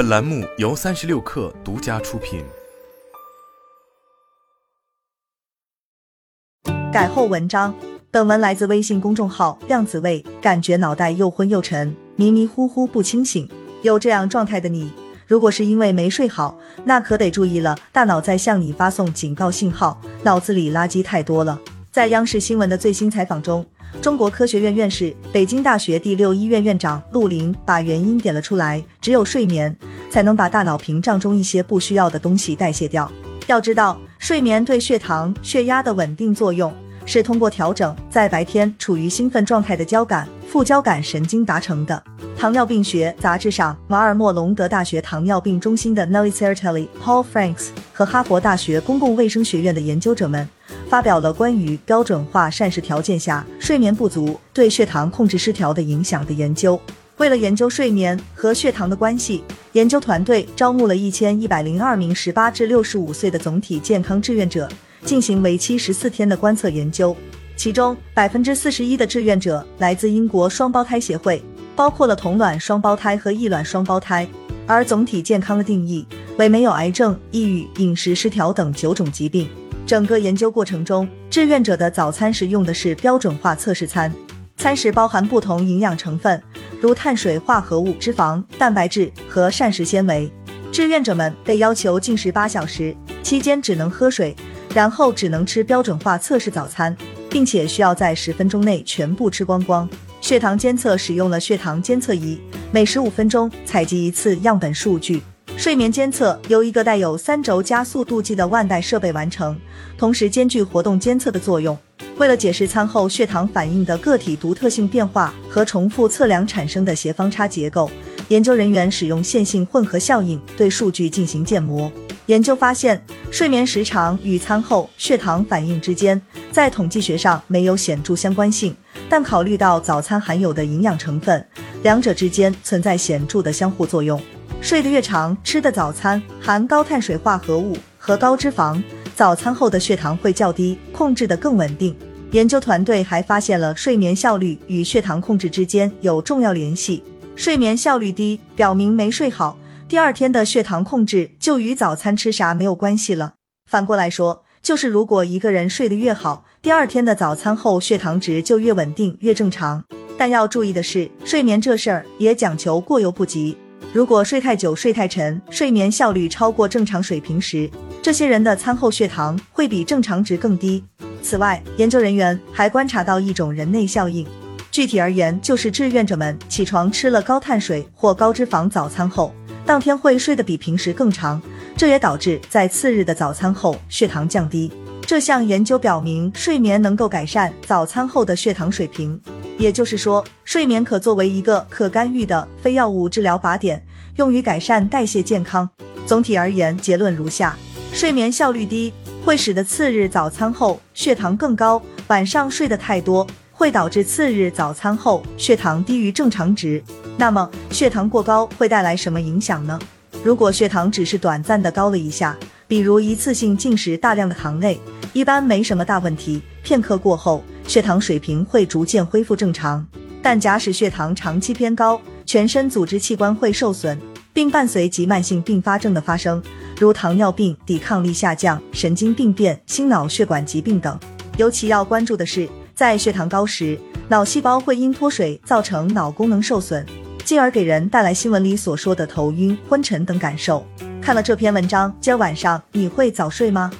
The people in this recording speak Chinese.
本栏目由三十六氪独家出品。改后文章，本文来自微信公众号“量子味”，感觉脑袋又昏又沉，迷迷糊糊不清醒。有这样状态的你，如果是因为没睡好，那可得注意了，大脑在向你发送警告信号，脑子里垃圾太多了。在央视新闻的最新采访中。中国科学院院士、北京大学第六医院院长陆林把原因点了出来：只有睡眠才能把大脑屏障中一些不需要的东西代谢掉。要知道，睡眠对血糖、血压的稳定作用是通过调整在白天处于兴奋状态的交感副交感神经达成的。糖尿病学杂志上，马尔默隆德大学糖尿病中心的 Nelly Certelli、Paul Franks 和哈佛大学公共卫生学院的研究者们。发表了关于标准化膳食条件下睡眠不足对血糖控制失调的影响的研究。为了研究睡眠和血糖的关系，研究团队招募了一千一百零二名十八至六十五岁的总体健康志愿者，进行为期十四天的观测研究。其中，百分之四十一的志愿者来自英国双胞胎协会，包括了同卵双胞胎和异卵双胞胎。而总体健康的定义为没有癌症、抑郁、饮食失调等九种疾病。整个研究过程中，志愿者的早餐时用的是标准化测试餐，餐食包含不同营养成分，如碳水化合物、脂肪、蛋白质和膳食纤维。志愿者们被要求进食八小时，期间只能喝水，然后只能吃标准化测试早餐，并且需要在十分钟内全部吃光光。血糖监测使用了血糖监测仪，每十五分钟采集一次样本数据。睡眠监测由一个带有三轴加速度计的腕带设备完成，同时兼具活动监测的作用。为了解释餐后血糖反应的个体独特性变化和重复测量产生的斜方差结构，研究人员使用线性混合效应对数据进行建模。研究发现，睡眠时长与餐后血糖反应之间在统计学上没有显著相关性，但考虑到早餐含有的营养成分，两者之间存在显著的相互作用。睡得越长，吃的早餐含高碳水化合物和高脂肪，早餐后的血糖会较低，控制得更稳定。研究团队还发现了睡眠效率与血糖控制之间有重要联系。睡眠效率低，表明没睡好，第二天的血糖控制就与早餐吃啥没有关系了。反过来说，就是如果一个人睡得越好，第二天的早餐后血糖值就越稳定、越正常。但要注意的是，睡眠这事儿也讲求过犹不及。如果睡太久、睡太沉、睡眠效率超过正常水平时，这些人的餐后血糖会比正常值更低。此外，研究人员还观察到一种人内效应，具体而言，就是志愿者们起床吃了高碳水或高脂肪早餐后，当天会睡得比平时更长，这也导致在次日的早餐后血糖降低。这项研究表明，睡眠能够改善早餐后的血糖水平。也就是说，睡眠可作为一个可干预的非药物治疗靶点，用于改善代谢健康。总体而言，结论如下：睡眠效率低会使得次日早餐后血糖更高，晚上睡得太多会导致次日早餐后血糖低于正常值。那么，血糖过高会带来什么影响呢？如果血糖只是短暂的高了一下，比如一次性进食大量的糖类，一般没什么大问题。片刻过后。血糖水平会逐渐恢复正常，但假使血糖长期偏高，全身组织器官会受损，并伴随急慢性并发症的发生，如糖尿病、抵抗力下降、神经病变、心脑血管疾病等。尤其要关注的是，在血糖高时，脑细胞会因脱水造成脑功能受损，进而给人带来新闻里所说的头晕、昏沉等感受。看了这篇文章，今儿晚上你会早睡吗？